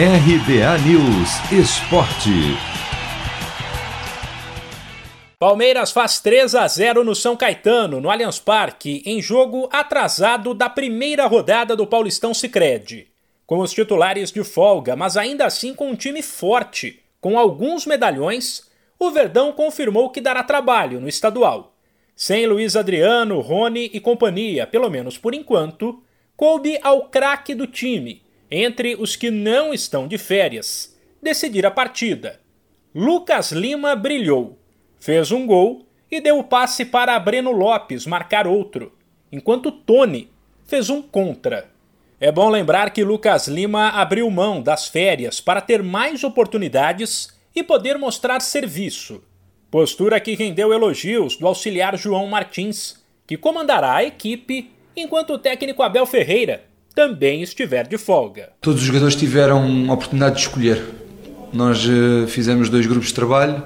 RBA News Esporte. Palmeiras faz 3 a 0 no São Caetano, no Allianz Parque, em jogo atrasado da primeira rodada do Paulistão Sicredi. Com os titulares de folga, mas ainda assim com um time forte, com alguns medalhões, o Verdão confirmou que dará trabalho no estadual. Sem Luiz Adriano, Rony e companhia, pelo menos por enquanto, coube ao craque do time, entre os que não estão de férias, decidir a partida. Lucas Lima brilhou, fez um gol e deu o passe para Breno Lopes marcar outro, enquanto Tony fez um contra. É bom lembrar que Lucas Lima abriu mão das férias para ter mais oportunidades e poder mostrar serviço. Postura que rendeu elogios do auxiliar João Martins, que comandará a equipe enquanto o técnico Abel Ferreira também estiver de folga. Todos os jogadores tiveram a oportunidade de escolher. Nós uh, fizemos dois grupos de trabalho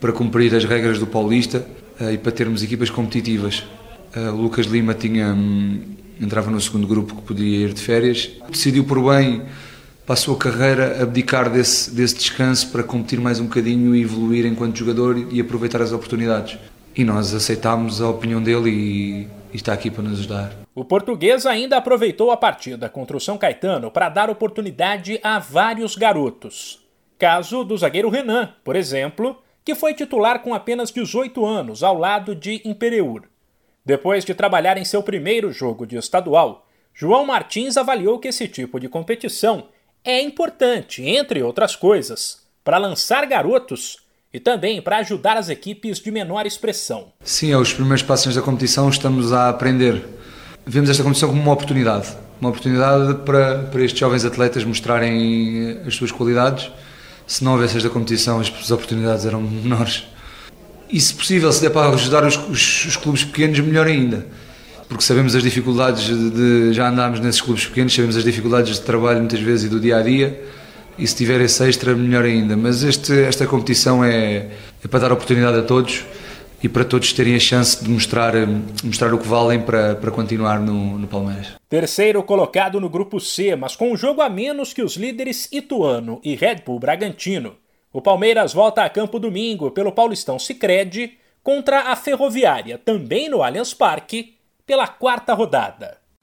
para cumprir as regras do Paulista uh, e para termos equipas competitivas. Uh, o Lucas Lima tinha, um, entrava no segundo grupo que podia ir de férias. Decidiu por bem, para a sua carreira, abdicar desse, desse descanso para competir mais um bocadinho e evoluir enquanto jogador e aproveitar as oportunidades. E nós aceitámos a opinião dele e está aqui para nos ajudar. O português ainda aproveitou a partida contra o São Caetano para dar oportunidade a vários garotos. Caso do zagueiro Renan, por exemplo, que foi titular com apenas 18 anos ao lado de Imperiur. Depois de trabalhar em seu primeiro jogo de estadual, João Martins avaliou que esse tipo de competição é importante, entre outras coisas, para lançar garotos e também para ajudar as equipes de menor expressão. Sim, aos primeiros passos da competição estamos a aprender vemos esta competição como uma oportunidade. Uma oportunidade para, para estes jovens atletas mostrarem as suas qualidades. Se não houvesse esta competição, as oportunidades eram menores. E, se possível, se der para ajudar os, os, os clubes pequenos, melhor ainda. Porque sabemos as dificuldades de, de, Já andámos nesses clubes pequenos, sabemos as dificuldades de trabalho muitas vezes e do dia a dia. E se tiver esse extra, melhor ainda. Mas este, esta competição é, é para dar oportunidade a todos e para todos terem a chance de mostrar, mostrar o que valem para, para continuar no, no Palmeiras. Terceiro colocado no grupo C, mas com um jogo a menos que os líderes Ituano e Red Bull Bragantino. O Palmeiras volta a campo domingo pelo Paulistão Sicredi contra a Ferroviária, também no Allianz Parque, pela quarta rodada.